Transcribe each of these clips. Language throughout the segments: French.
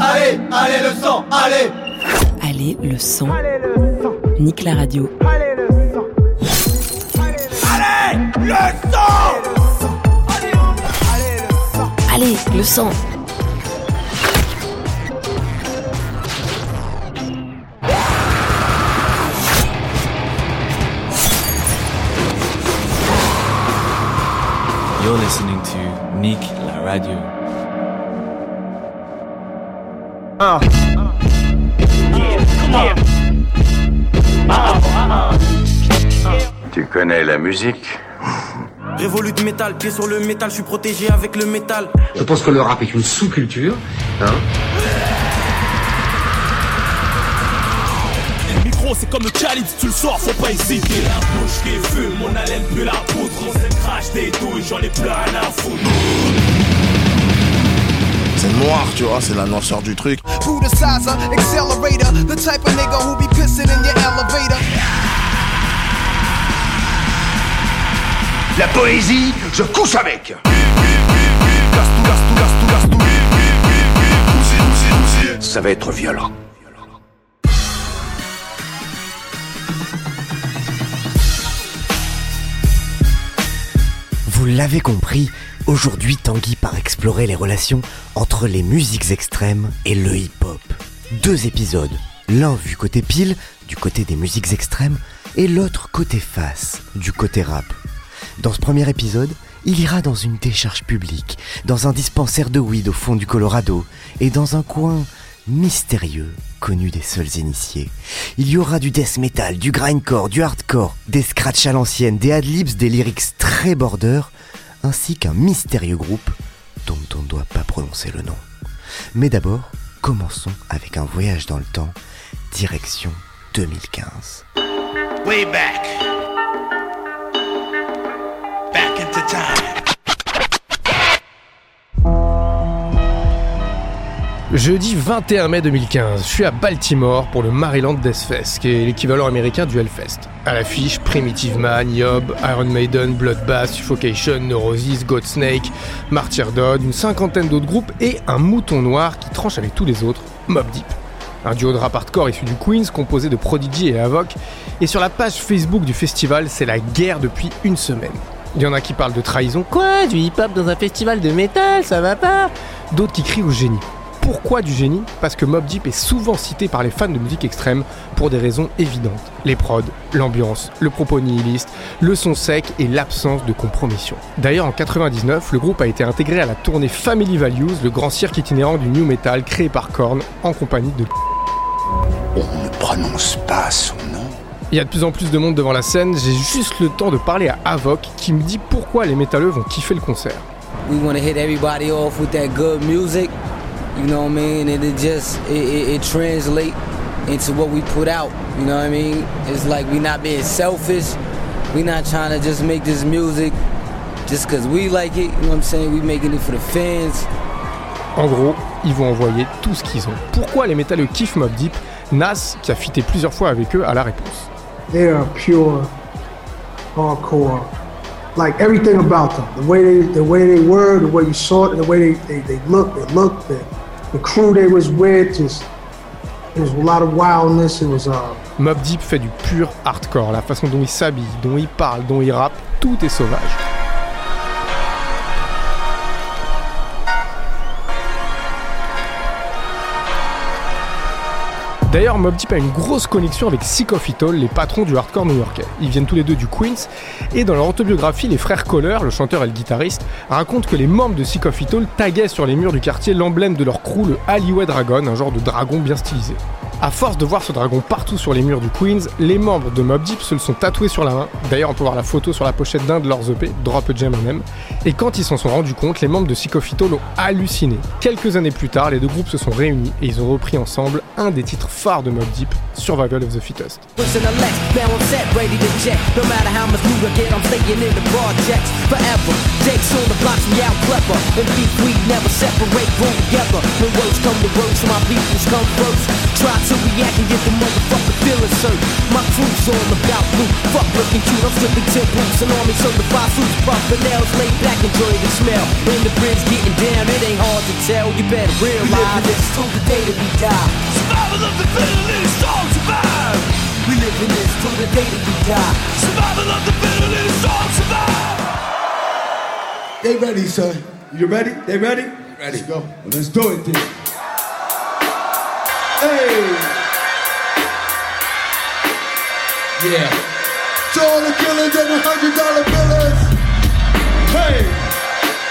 Allez, allez le sang, allez Allez le sang. Nique la radio. Allez le sang Allez le sang Allez le sang. You're listening to Nick La Radio. Tu connais la musique Révolu de métal, pied sur le métal, je suis protégé avec le métal. Je pense que le rap est une sous-culture. Hein Le micro c'est comme le calice, tu le sors, faut pas hésiter La bouche qui fume, mon haleine pue la poudre On se crache des douilles, j'en ai plein à foutre C'est noir, tu vois, c'est la noirceur du truc. Brutalizer, accelerator, the type of nigga who be pissing in your elevator. La poésie, je couche avec Ça va être violent. Vous l'avez compris, aujourd'hui Tanguy part explorer les relations entre les musiques extrêmes et le hip-hop. Deux épisodes, l'un vu côté pile, du côté des musiques extrêmes, et l'autre côté face, du côté rap. Dans ce premier épisode, il ira dans une décharge publique, dans un dispensaire de weed au fond du Colorado, et dans un coin mystérieux, connu des seuls initiés. Il y aura du death metal, du grindcore, du hardcore, des scratchs à l'ancienne, des adlibs, des lyrics très border, ainsi qu'un mystérieux groupe dont on ne doit pas prononcer le nom. Mais d'abord, commençons avec un voyage dans le temps, direction 2015. Way back. Back into time. Jeudi 21 mai 2015, je suis à Baltimore pour le Maryland Death Fest, qui est l'équivalent américain du Hellfest. À l'affiche, Primitive Man, Yob, Iron Maiden, Bloodbath, Suffocation, Neurosis, Godsnake, Martyrdom, une cinquantaine d'autres groupes et un mouton noir qui tranche avec tous les autres, Mob Deep. Un duo de rap hardcore issu du Queens composé de Prodigy et Havoc. Et sur la page Facebook du festival, c'est la guerre depuis une semaine. Il y en a qui parlent de trahison. Quoi Du hip-hop dans un festival de métal, ça va pas? D'autres qui crient au génie. Pourquoi du génie? Parce que Mob Deep est souvent cité par les fans de musique extrême pour des raisons évidentes. Les prods, l'ambiance, le propos nihiliste, le son sec et l'absence de compromission. D'ailleurs en 99, le groupe a été intégré à la tournée Family Values, le grand cirque itinérant du new metal créé par Korn en compagnie de On ne prononce pas son nom. Il y a de plus en plus de monde devant la scène, j'ai juste le temps de parler à Avoc qui me dit pourquoi les métalleux vont kiffer le concert. We you know what I mean? And it just, it, it, it translate into what we put out, you know what I mean? It's like we not being selfish, we not trying to just make this music just because we like it, you know what I'm saying? We making it for the fans. En gros, ils vont envoyer tout ce qu'ils ont. Pourquoi les métalleux kiffent Mob Deep? Nas, qui a fité plusieurs fois avec eux, a la réponse. They are pure, hardcore, like everything about them. The way they, the way they were, the way you saw it, the way they, they, they looked, they looked, the, the crew they was with, just, there was a lot of wildness. It was, uh, Mob Deep fait du pur hardcore, la façon dont ils s'habillent, dont ils parlent, dont ils rappent, tout est sauvage. D'ailleurs, Mob Deep a une grosse connexion avec Sick of It All, les patrons du hardcore new-yorkais. Ils viennent tous les deux du Queens, et dans leur autobiographie, les frères Kohler, le chanteur et le guitariste, racontent que les membres de Sick of It All taguaient sur les murs du quartier l'emblème de leur crew, le Alleyway Dragon, un genre de dragon bien stylisé. À force de voir ce dragon partout sur les murs du Queens, les membres de Mob Deep se le sont tatoués sur la main. D'ailleurs, on peut voir la photo sur la pochette d'un de leurs EP, Drop a Gem on M. Et quand ils s'en sont rendus compte, les membres de Sick of It All ont halluciné. Quelques années plus tard, les deux groupes se sont réunis et ils ont repris ensemble un des titres phares de Mob Deep, Survival of the Fittest. Listen to Lex, now I'm set, ready to check. No matter how much loot I get, I'm staying in the projects forever. Jake's on the blocks, we out clever. And beef, we never separate, grow together. When words come to words, my peoples come first. Try to react and get the motherfucker feeling hurt. My crew's all about blue. Fuck looking cute, I'm stripping ten boots and army certified suits. Puffin' nails, laid back, enjoy the smell. When the bridge getting down, it ain't hard to hell, you better realize this till the day that we die. Survival of the fittest, all survive. We live in this till the day that we die. Survival of the fittest, all survive. They ready, son. You ready? They ready? Ready. Let's go. Let's do it then. Hey! Yeah. To all the killers and the hundred dollar billers. Hey!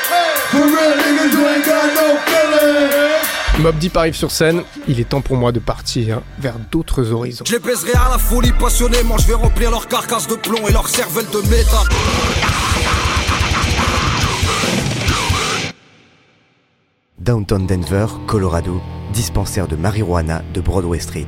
Hey! For real niggas who ain't got no feelings. Mob Deep arrive sur scène, il est temps pour moi de partir vers d'autres horizons. Je les baiserai à la folie passionnément, je vais remplir leur carcasse de plomb et leur cervelle de métal. Downtown Denver, Colorado, dispensaire de marijuana de Broadway Street.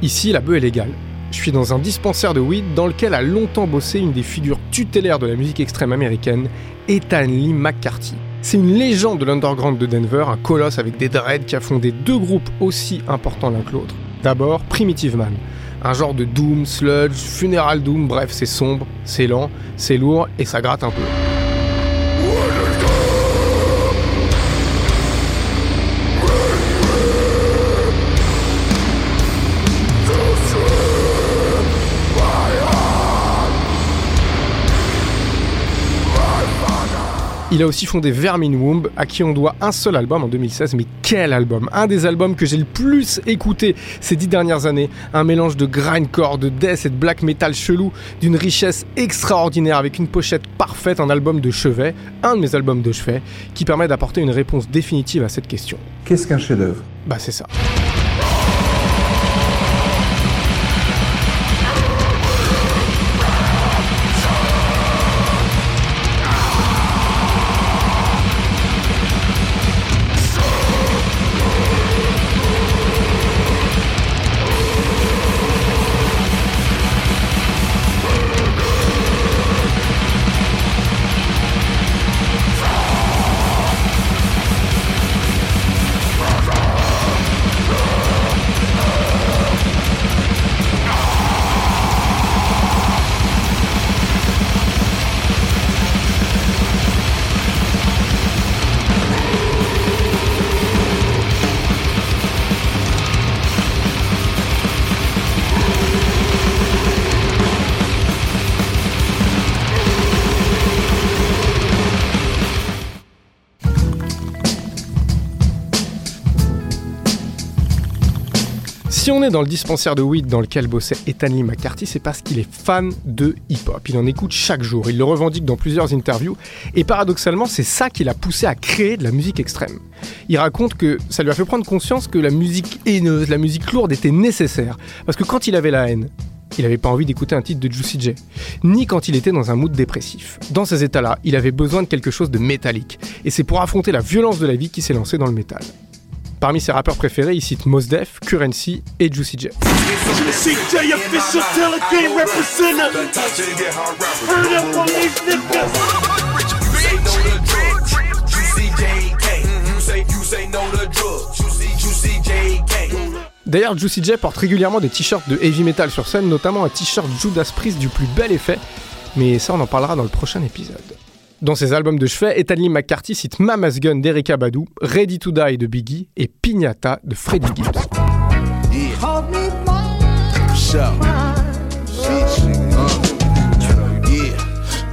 Ici, la bœuf est légale. Je suis dans un dispensaire de weed dans lequel a longtemps bossé une des figures tutélaires de la musique extrême américaine, Ethan Lee McCarthy. C'est une légende de l'underground de Denver, un colosse avec des dreads qui a fondé deux groupes aussi importants l'un que l'autre. D'abord, Primitive Man, un genre de doom, sludge, funeral doom, bref, c'est sombre, c'est lent, c'est lourd et ça gratte un peu. Il a aussi fondé Vermin Womb, à qui on doit un seul album en 2016. Mais quel album? Un des albums que j'ai le plus écouté ces dix dernières années. Un mélange de grindcore, de death et de black metal chelou, d'une richesse extraordinaire, avec une pochette parfaite, un album de chevet, un de mes albums de chevet, qui permet d'apporter une réponse définitive à cette question. Qu'est-ce qu'un chef-d'œuvre? Bah c'est ça. Si on est dans le dispensaire de weed dans lequel bossait Ethan Lee McCarthy, c'est parce qu'il est fan de hip-hop. Il en écoute chaque jour, il le revendique dans plusieurs interviews, et paradoxalement, c'est ça qui l'a poussé à créer de la musique extrême. Il raconte que ça lui a fait prendre conscience que la musique haineuse, la musique lourde était nécessaire, parce que quand il avait la haine, il n'avait pas envie d'écouter un titre de Juicy J, ni quand il était dans un mood dépressif. Dans ces états-là, il avait besoin de quelque chose de métallique, et c'est pour affronter la violence de la vie qu'il s'est lancé dans le métal. Parmi ses rappeurs préférés, il cite Mos Def, Currency et Juicy J. D'ailleurs, Juicy J porte régulièrement des t-shirts de heavy metal sur scène, notamment un t-shirt Judas Priest du plus bel effet, mais ça on en parlera dans le prochain épisode. Dans ses albums de chevet, Ethan McCarthy cite Mama's Gun d'Erika Badu, Ready to Die de Biggie et Pignata de Freddie Gibbs.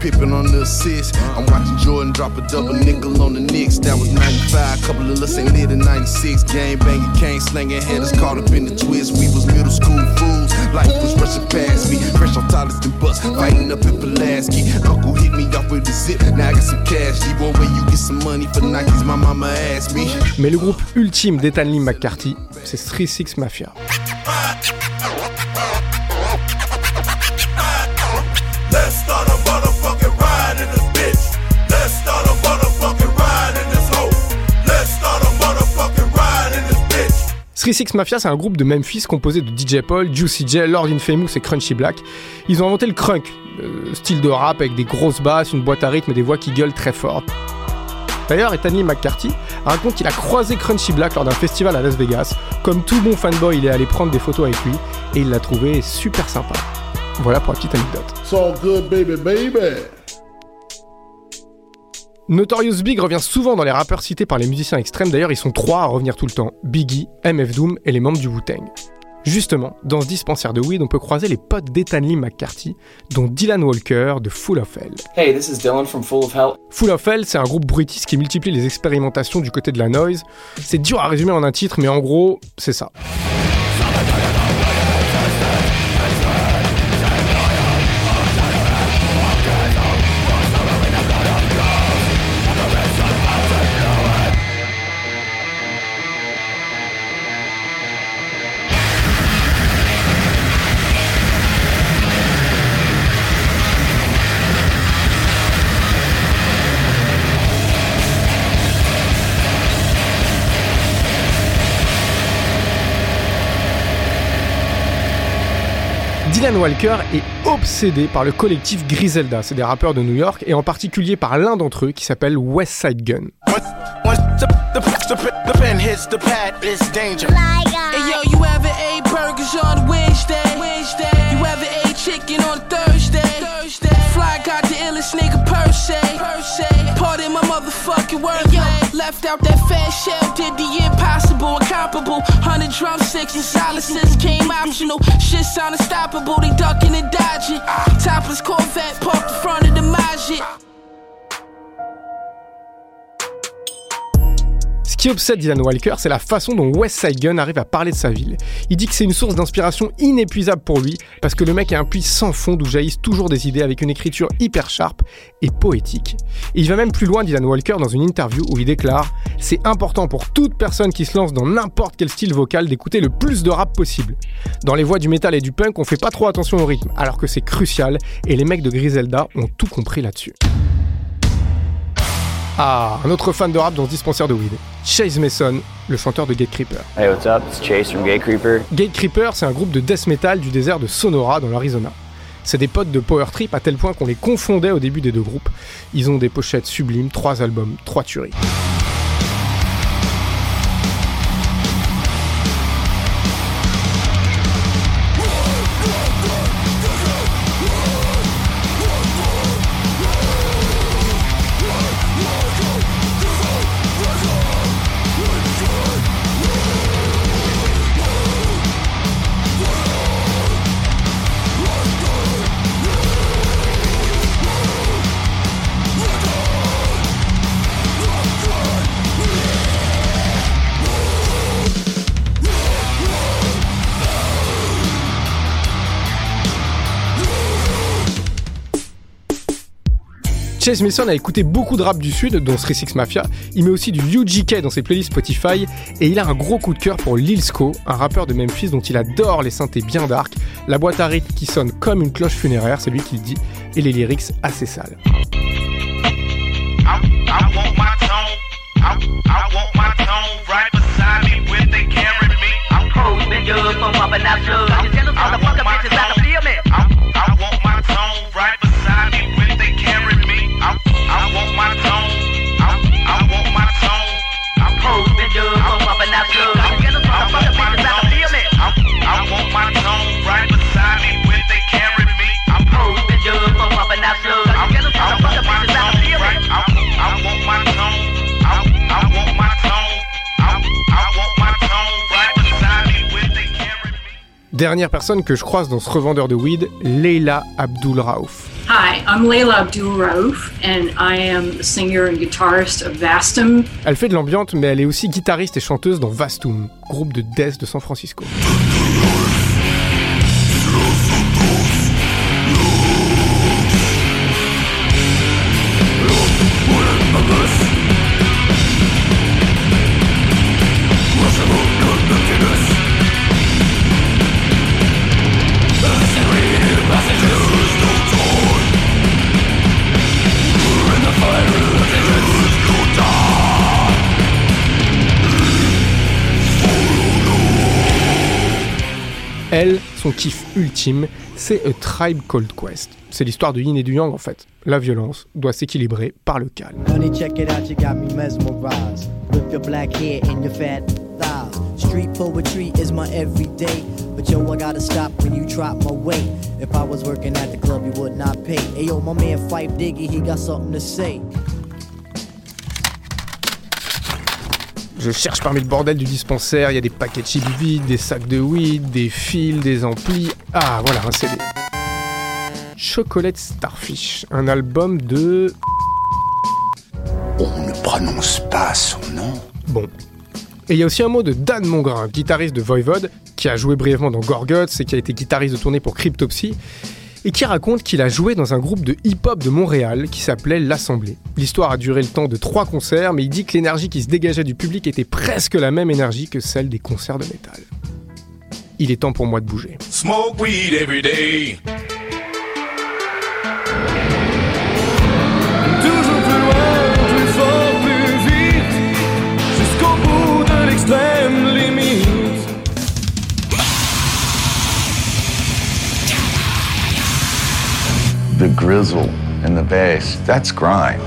Pippin on the assist. I'm watching Jordan drop a double nickel on the Knicks. That was 95. Couple of us ain't lit in 96. Gang banging, cane slanging, had us caught up in the twist. We was middle school fools. Life was rushing past me. Fresh off Tyler's and bus. Fighting up in Pulaski. Uncle hit me off with a zip. Now I got some cash. G-boy, where you get some money for Nikes? My mama asked me. Mais le groupe ultime d'Ethan Lee McCarthy, c'est 3-6 Mafia. Let's start bitch. 3-6 Mafia, c'est un groupe de Memphis composé de DJ Paul, Juicy J, Lord Infamous et Crunchy Black. Ils ont inventé le crunk, euh, style de rap avec des grosses basses, une boîte à rythme et des voix qui gueulent très fort. D'ailleurs, Ethan Lee McCarthy raconte qu'il a croisé Crunchy Black lors d'un festival à Las Vegas. Comme tout bon fanboy, il est allé prendre des photos avec lui et il l'a trouvé super sympa. Voilà pour la petite anecdote. Good, baby, baby. Notorious Big revient souvent dans les rappeurs cités par les musiciens extrêmes, d'ailleurs ils sont trois à revenir tout le temps, Biggie, MF Doom et les membres du Wu-Tang. Justement, dans ce dispensaire de weed, on peut croiser les potes d'Ethan Lee McCarthy, dont Dylan Walker de Full of Hell. Hey, this is Dylan from Full of Hell. Full of Hell, c'est un groupe bruitiste qui multiplie les expérimentations du côté de la noise. C'est dur à résumer en un titre, mais en gros, c'est ça. Dylan Walker est obsédé par le collectif Griselda, c'est des rappeurs de New York, et en particulier par l'un d'entre eux qui s'appelle West Side Gun. Chicken on Thursday? Thursday. Fly got the illest nigga per se. Per se. Pardon my motherfucking wordplay. Left out that fat shell, did the impossible, incomparable. Hundred drumsticks and silences came optional. Shit sound unstoppable, they ducking and dodging. Topless Corvette parked in front of the Majid. Ce qui obsède Dylan Walker, c'est la façon dont West Side Gun arrive à parler de sa ville. Il dit que c'est une source d'inspiration inépuisable pour lui, parce que le mec a un puits sans fond d'où jaillissent toujours des idées avec une écriture hyper sharp et poétique. Il va même plus loin, Dylan Walker, dans une interview où il déclare C'est important pour toute personne qui se lance dans n'importe quel style vocal d'écouter le plus de rap possible. Dans les voix du metal et du punk, on fait pas trop attention au rythme, alors que c'est crucial, et les mecs de Griselda ont tout compris là-dessus. Ah, un autre fan de rap dans ce dispensaire de weed. Chase Mason, le chanteur de Gate Creeper. Hey, what's up? It's Chase from Gate Creeper. Gate Creeper, c'est un groupe de death metal du désert de Sonora dans l'Arizona. C'est des potes de Power Trip à tel point qu'on les confondait au début des deux groupes. Ils ont des pochettes sublimes, trois albums, trois tueries. Chase Mason a écouté beaucoup de rap du sud, dont 36 Mafia. Il met aussi du UGK dans ses playlists Spotify et il a un gros coup de cœur pour Lil Sko, un rappeur de Memphis dont il adore les synthés bien dark, la boîte à rythme qui sonne comme une cloche funéraire, c'est lui qui le dit, et les lyrics assez sales. Dernière personne que je croise dans ce revendeur de weed, Leila Abdul Raouf. Hi, I'm Leila Abdul Raouf and I am the singer and guitarist of Vastum. Elle fait de l'ambiance, mais elle est aussi guitariste et chanteuse dans Vastum, groupe de death de San Francisco. Elle, son kiff ultime, c'est A Tribe Called Quest. C'est l'histoire de Yin et du Yang en fait. La violence doit s'équilibrer par le calme. Street poetry is my everyday. But yo, I gotta stop when you drop my weight. If I was working at the club, you would not pay. Hey yo, my man Fife Diggy, he got something to say. Je cherche parmi le bordel du dispensaire, il y a des paquets de chips vides, des sacs de weed, des fils, des amplis. Ah, voilà, un CD. Chocolate Starfish, un album de... On ne prononce pas son nom. Bon. Et il y a aussi un mot de Dan Mongrain, guitariste de Voivod, qui a joué brièvement dans Gorguts et qui a été guitariste de tournée pour Cryptopsy, et qui raconte qu'il a joué dans un groupe de hip-hop de Montréal qui s'appelait L'Assemblée. L'histoire a duré le temps de trois concerts, mais il dit que l'énergie qui se dégageait du public était presque la même énergie que celle des concerts de métal. Il est temps pour moi de bouger. Smoke weed every day. Toujours plus The grizzle and the bass, that's grind.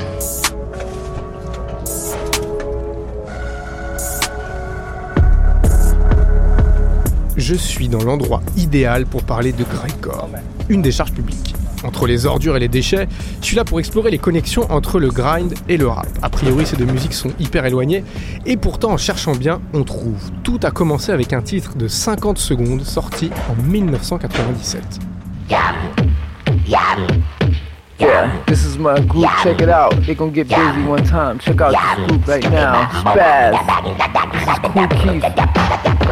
Je suis dans l'endroit idéal pour parler de grindcore, une décharge publique. Entre les ordures et les déchets, je suis là pour explorer les connexions entre le grind et le rap. A priori, ces deux musiques sont hyper éloignées, et pourtant, en cherchant bien, on trouve. Tout a commencé avec un titre de 50 secondes sorti en 1997. Yeah, this is my group. Check it out. They gonna get busy one time. Check out this group right now. Spaz. This is Cool Keith.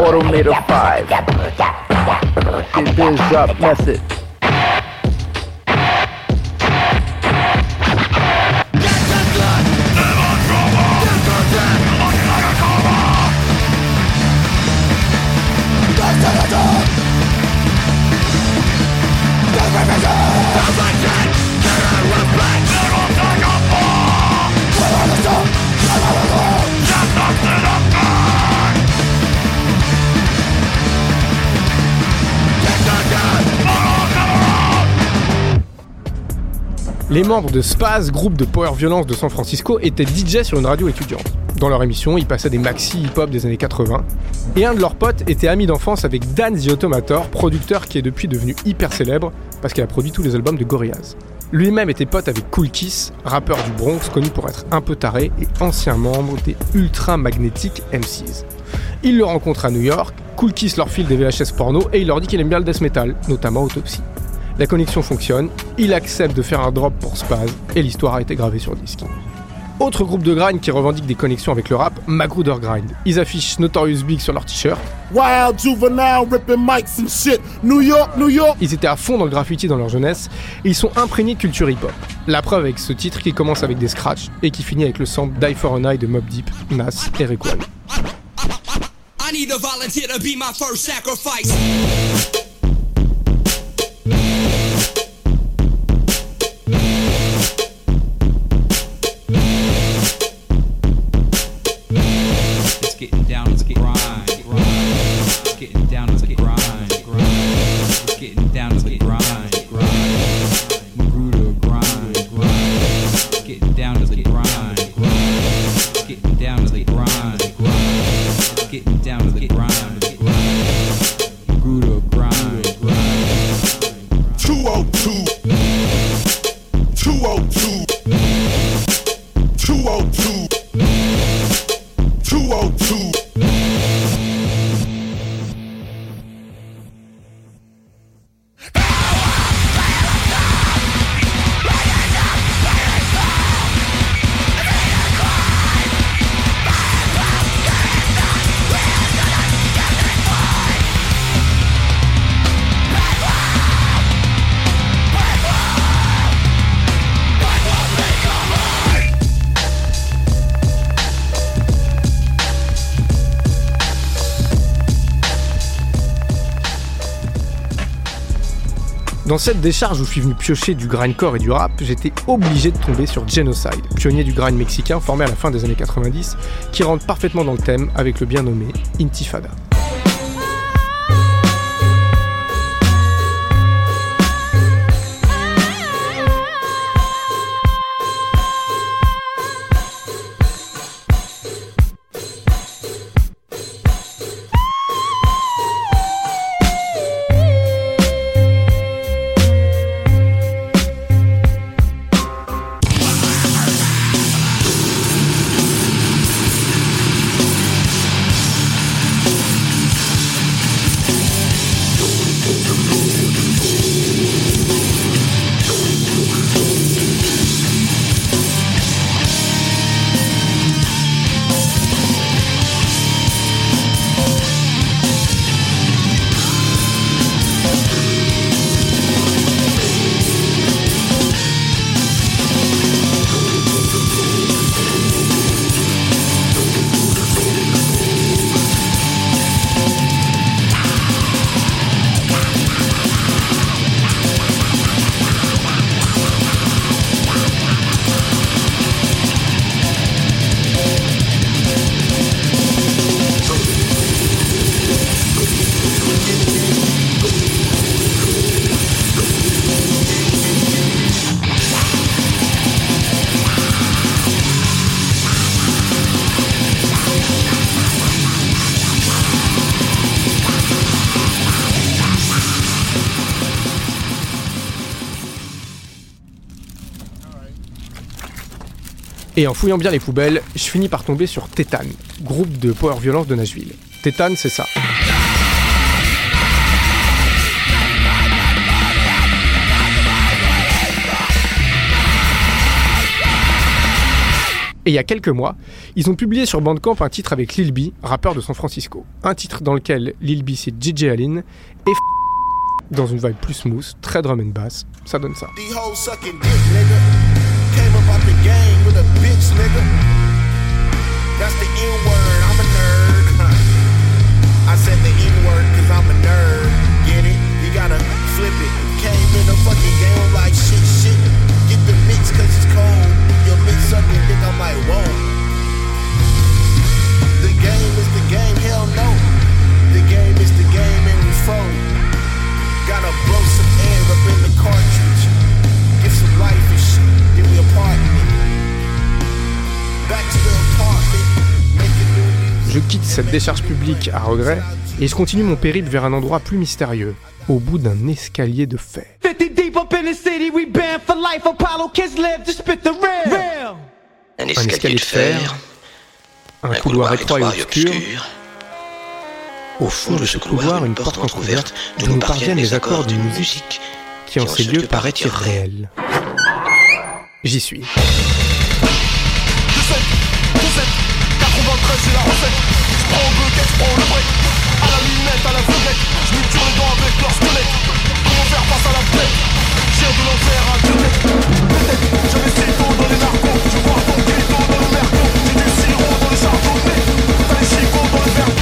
Automator 5. Did biz drop method. Les membres de Spaz, groupe de power violence de San Francisco, étaient DJ sur une radio étudiante. Dans leur émission, ils passaient des maxi hip-hop des années 80. Et un de leurs potes était ami d'enfance avec Dan The Automator, producteur qui est depuis devenu hyper célèbre parce qu'il a produit tous les albums de Gorillaz. Lui-même était pote avec Cool Kiss, rappeur du Bronx connu pour être un peu taré et ancien membre des Ultra Magnetic MCs. Il le rencontre à New York, Cool Kiss leur file des VHS porno et il leur dit qu'il aime bien le death metal, notamment Autopsy. La connexion fonctionne, il accepte de faire un drop pour Spaz et l'histoire a été gravée sur disque. Autre groupe de grind qui revendique des connexions avec le rap, Magruder Grind. Ils affichent Notorious Big sur leur t-shirt. Wild juvenile ripping mics and shit. New York, New York. Ils étaient à fond dans le graffiti dans leur jeunesse et ils sont imprégnés de culture hip-hop. La preuve avec ce titre qui commence avec des scratchs et qui finit avec le sample Die for an Eye de Mob Deep, Nas et Raekwon. I need a volunteer to be my first sacrifice. Dans cette décharge où je suis venu piocher du grindcore et du rap, j'étais obligé de tomber sur Genocide, pionnier du grind mexicain formé à la fin des années 90, qui rentre parfaitement dans le thème avec le bien nommé Intifada. Et en fouillant bien les poubelles, je finis par tomber sur Tétan, groupe de power violence de Nashville. Tétan, c'est ça. Et il y a quelques mois, ils ont publié sur Bandcamp un titre avec Lil B, rappeur de San Francisco. Un titre dans lequel Lil B c'est DJ Allen et dans une vibe plus smooth, très drum and bass. Ça donne ça. Came up out the game with a bitch, nigga. That's the N word, I'm a nerd. I said the N word cause I'm a nerd. Get it? You gotta flip it. Came in the fucking game like shit, shit. Get the mix cause it's cold. Your bitch sucking dick, I'm like, whoa. The game is the game, hell no. The game is the game and we fold. Gotta blow some cette décharge publique à regret et je continue mon périple vers un endroit plus mystérieux, au bout d'un escalier de fer. 50 deep up in the city, we banned for life. Apollo kids live to spit the real. real. Un Un escalier de fer, un couloir étroit et obscur. Au fond de ce couloir, une porte entrouverte d'où nous parviennent les accords d'une musique qui en ces lieux paraît irréelle. J'y suis. Prends le break. À la lunette, à la vedette. Je me tue les dents avec leur squelette. Comment faire face à la bête Chien de l'enfer à deux têtes. J'avais six taux dans les narcos. Je vois ton clito dans le merco. J'ai du sirop dans les chardonnays T'as les chicots dans le verre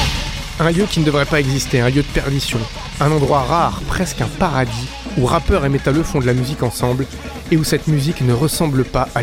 Un lieu qui ne devrait pas exister, un lieu de perdition. Un endroit rare, presque un paradis, où rappeurs et métalleux font de la musique ensemble et où cette musique ne ressemble pas à.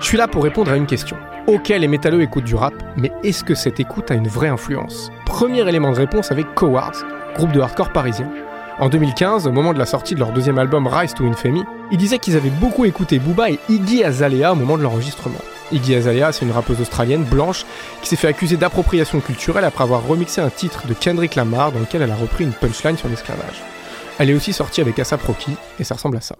Je suis là pour répondre à une question. Ok, les métalleux écoutent du rap, mais est-ce que cette écoute a une vraie influence? Premier élément de réponse avec Cowards, groupe de hardcore parisien. En 2015, au moment de la sortie de leur deuxième album Rise to Infamy, ils disaient qu'ils avaient beaucoup écouté Booba et Iggy Azalea au moment de l'enregistrement. Iggy Azalea, c'est une rappeuse australienne blanche qui s'est fait accuser d'appropriation culturelle après avoir remixé un titre de Kendrick Lamar dans lequel elle a repris une punchline sur l'esclavage. Elle est aussi sortie avec Asap Rocky et ça ressemble à ça.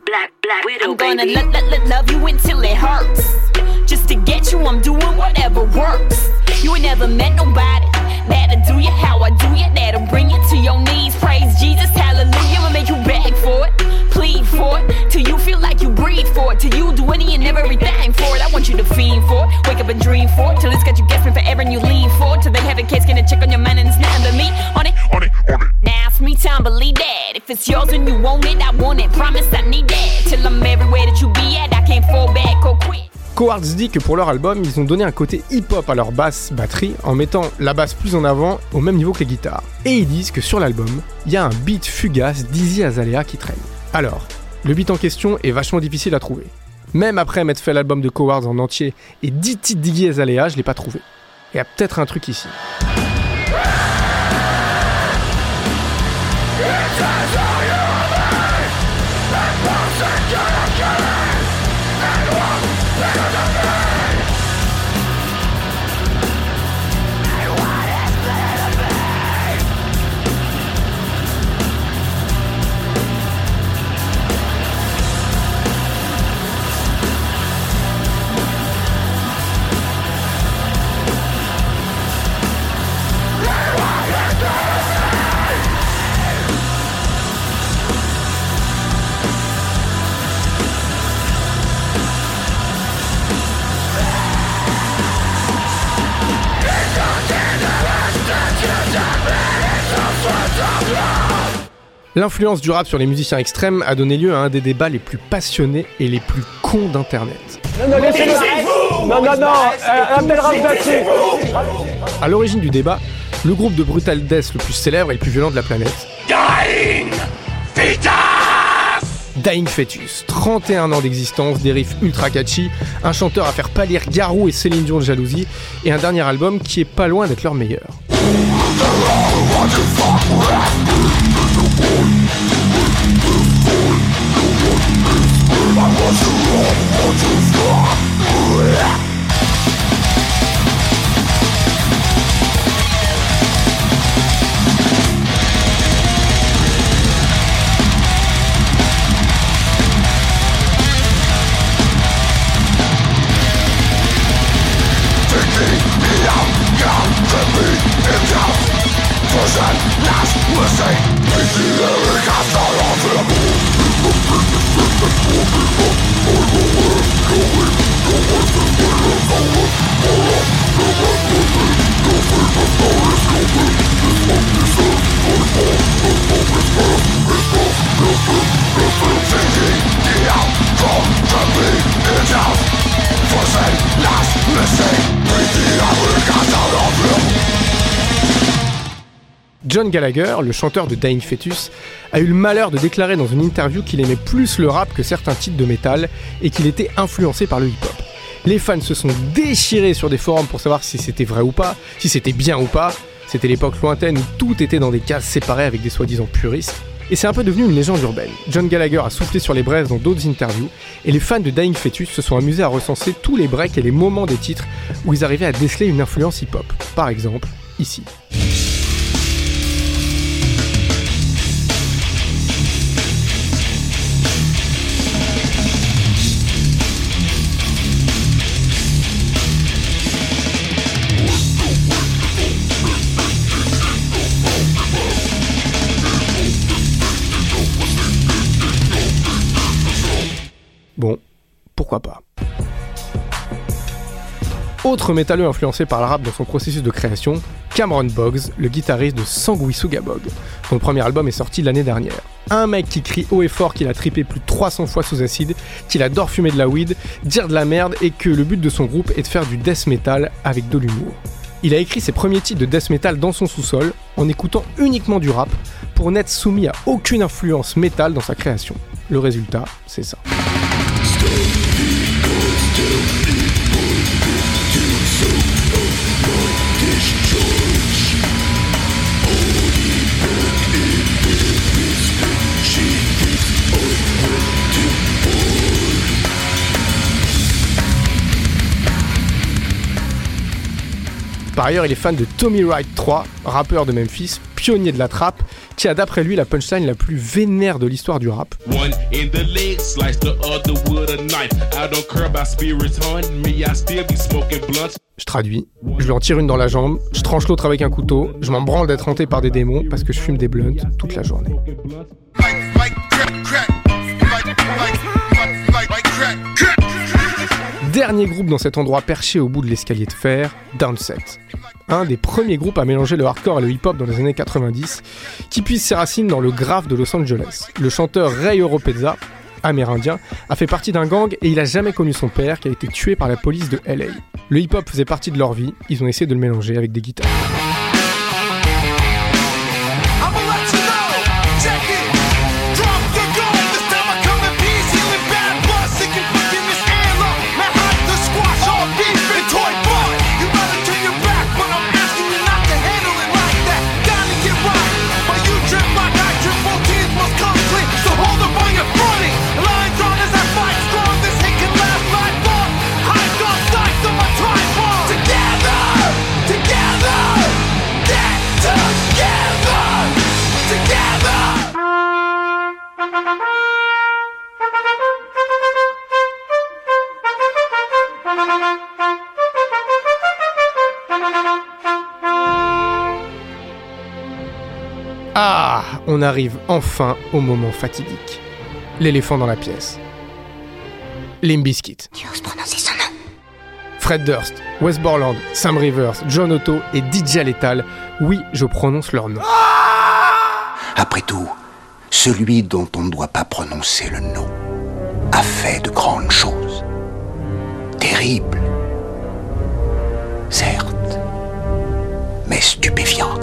Let, let love you until it hurts. Just to get you, I'm doing whatever works. You ain't never met nobody that'll do you how I do you, that'll bring you to your knees. Praise Jesus, hallelujah, will make you beg for it, plead for it, till you feel like you breathe for it, till you do any and everything for it. I want you to fiend for it, wake up and dream for it, till it's got you guessing forever and you lean for it, till they have a case, gonna check on your mind and it's nothing but me on it. On it, on it. Now it's me time, believe that. If it's yours and you want it, I want it. Promise I need that. Till I'm everywhere that you be at, I can't fall back or quit. Cowards dit que pour leur album, ils ont donné un côté hip-hop à leur basse batterie en mettant la basse plus en avant au même niveau que les guitares. Et ils disent que sur l'album, il y a un beat fugace d'Izzy Azalea qui traîne. Alors, le beat en question est vachement difficile à trouver. Même après m'être fait l'album de Cowards en entier et 10 titres d'Iggy Azalea, je l'ai pas trouvé. Il y a peut-être un truc ici. L'influence du rap sur les musiciens extrêmes a donné lieu à un des débats les plus passionnés et les plus cons d'Internet. Non, non. Non, non, non, euh, Battery. À l'origine du débat, le groupe de Brutal Death le plus célèbre et le plus violent de la planète, Dying Fetus Dying Fetus, 31 ans d'existence, des riffs ultra catchy, un chanteur à faire pâlir Garou et Céline Dion de jalousie, et un dernier album qui est pas loin d'être leur meilleur. Last mistake, we see every castle of the moon Forsake last mistake Breathe the hour, got out of you John Gallagher, le chanteur de Dying Fetus, a eu le malheur de déclarer dans une interview qu'il aimait plus le rap que certains titres de métal et qu'il était influencé par le hip-hop. Les fans se sont déchirés sur des forums pour savoir si c'était vrai ou pas, si c'était bien ou pas. C'était l'époque lointaine où tout était dans des cases séparées avec des soi-disant puristes. Et c'est un peu devenu une légende urbaine. John Gallagher a soufflé sur les braises dans d'autres interviews, et les fans de Dying Fetus se sont amusés à recenser tous les breaks et les moments des titres où ils arrivaient à déceler une influence hip-hop. Par exemple, ici. Autre métalleux influencé par le rap dans son processus de création, Cameron Boggs, le guitariste de Sanguisuga Bog. Son premier album est sorti l'année dernière. Un mec qui crie haut et fort qu'il a tripé plus de 300 fois sous acide, qu'il adore fumer de la weed, dire de la merde et que le but de son groupe est de faire du death metal avec de l'humour. Il a écrit ses premiers titres de death metal dans son sous-sol, en écoutant uniquement du rap, pour n'être soumis à aucune influence métal dans sa création. Le résultat, c'est ça. Par ailleurs, il est fan de Tommy Wright 3, rappeur de Memphis, pionnier de la trappe, qui a d'après lui la punchline la plus vénère de l'histoire du rap. Je traduis, je lui en tire une dans la jambe, je tranche l'autre avec un couteau, je m'en branle d'être hanté par des démons parce que je fume des blunts toute la journée. Dernier groupe dans cet endroit perché au bout de l'escalier de fer, Downset. Un des premiers groupes à mélanger le hardcore et le hip-hop dans les années 90, qui puise ses racines dans le graphe de Los Angeles. Le chanteur Ray Oropeza, amérindien, a fait partie d'un gang et il a jamais connu son père qui a été tué par la police de LA. Le hip-hop faisait partie de leur vie, ils ont essayé de le mélanger avec des guitares. On arrive enfin au moment fatidique. L'éléphant dans la pièce. Limbiskit. Tu oses prononcer son nom? Fred Durst, Wes Borland, Sam Rivers, John Otto et DJ Lethal. Oui, je prononce leur nom. Après tout, celui dont on ne doit pas prononcer le nom a fait de grandes choses. Terribles. Certes, mais stupéfiantes.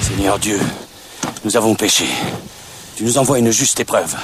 Seigneur Dieu, nous avons péché. Tu nous envoies une juste épreuve.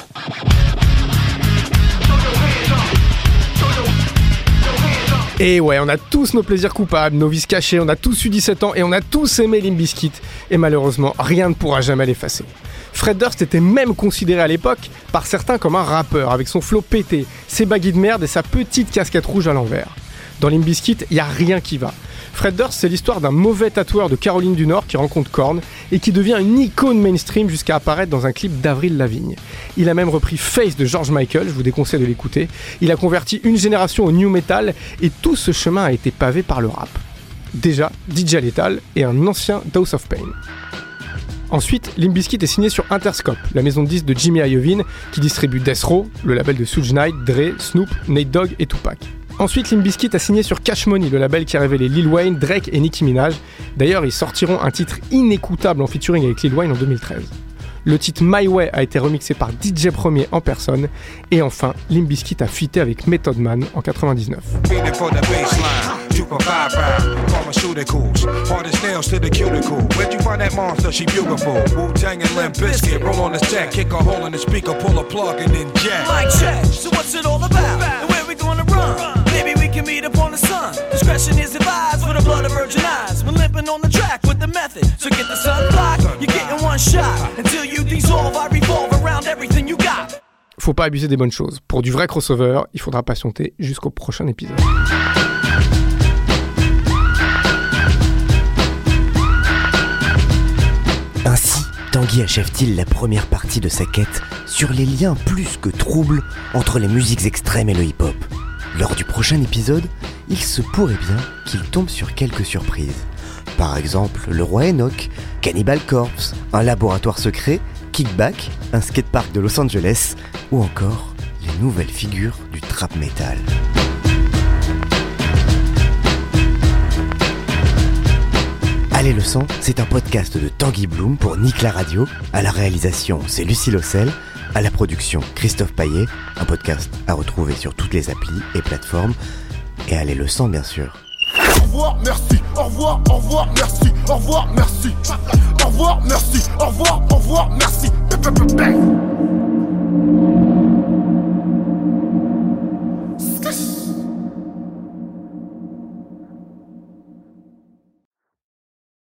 Et ouais, on a tous nos plaisirs coupables, nos vices cachés, on a tous eu 17 ans et on a tous aimé Limbiskit. Et malheureusement, rien ne pourra jamais l'effacer. Fred Durst était même considéré à l'époque par certains comme un rappeur, avec son flow pété, ses baguilles de merde et sa petite casquette rouge à l'envers. Dans Limbiskit, il y a rien qui va. Fred Durst, c'est l'histoire d'un mauvais tatoueur de Caroline du Nord qui rencontre Korn et qui devient une icône mainstream jusqu'à apparaître dans un clip d'Avril Lavigne. Il a même repris Face de George Michael, je vous déconseille de l'écouter. Il a converti une génération au new metal et tout ce chemin a été pavé par le rap. Déjà, DJ Lethal et un ancien Dose of Pain. Ensuite, Limbiskit est signé sur Interscope, la maison de disques de Jimmy Iovine qui distribue Death Row, le label de Suge Knight, Dre, Snoop, Nate Dogg et Tupac. Ensuite, Limbiskit a signé sur Cash Money, le label qui a révélé Lil Wayne, Drake et Nicki Minaj. D'ailleurs, ils sortiront un titre inécoutable en featuring avec Lil Wayne en 2013. Le titre My Way a été remixé par DJ Premier en personne. Et enfin, Limbiskit a fuité avec Method Man en 99. Pharmaceuticals, hard as nails to the cuticle. Where'd you find that monster? She beautiful. Wu Tang and Limp Biscuit, roll on the stack, kick a hole in the speaker, pull a plug and then jack. Mic check. So what's it all about? And where we gonna run? Maybe we can meet up on the sun. Discretion is advised for the blood of virgin eyes. We're limping on the track with the method. So get the sun block. You're getting one shot until you dissolve. I revolve around everything you got. Faut pas abuser des bonnes choses. Pour du vrai crossover, il faudra patienter jusqu'au prochain épisode. Tanguy achève-t-il la première partie de sa quête sur les liens plus que troubles entre les musiques extrêmes et le hip-hop? Lors du prochain épisode, il se pourrait bien qu'il tombe sur quelques surprises. Par exemple, le roi Enoch, Cannibal Corpse, un laboratoire secret, Kickback, un skatepark de Los Angeles, ou encore les nouvelles figures du trap metal. Allez le sang, c'est un podcast de Tanguy Bloom pour Nick la Radio. À la réalisation, c'est Lucie Lossel. À la production, Christophe Paillet. Un podcast à retrouver sur toutes les applis et plateformes. Et allez le sang, bien sûr. Au revoir, merci. Au revoir, au revoir, merci. Au revoir, merci. Au revoir, merci. Au revoir, au revoir, merci.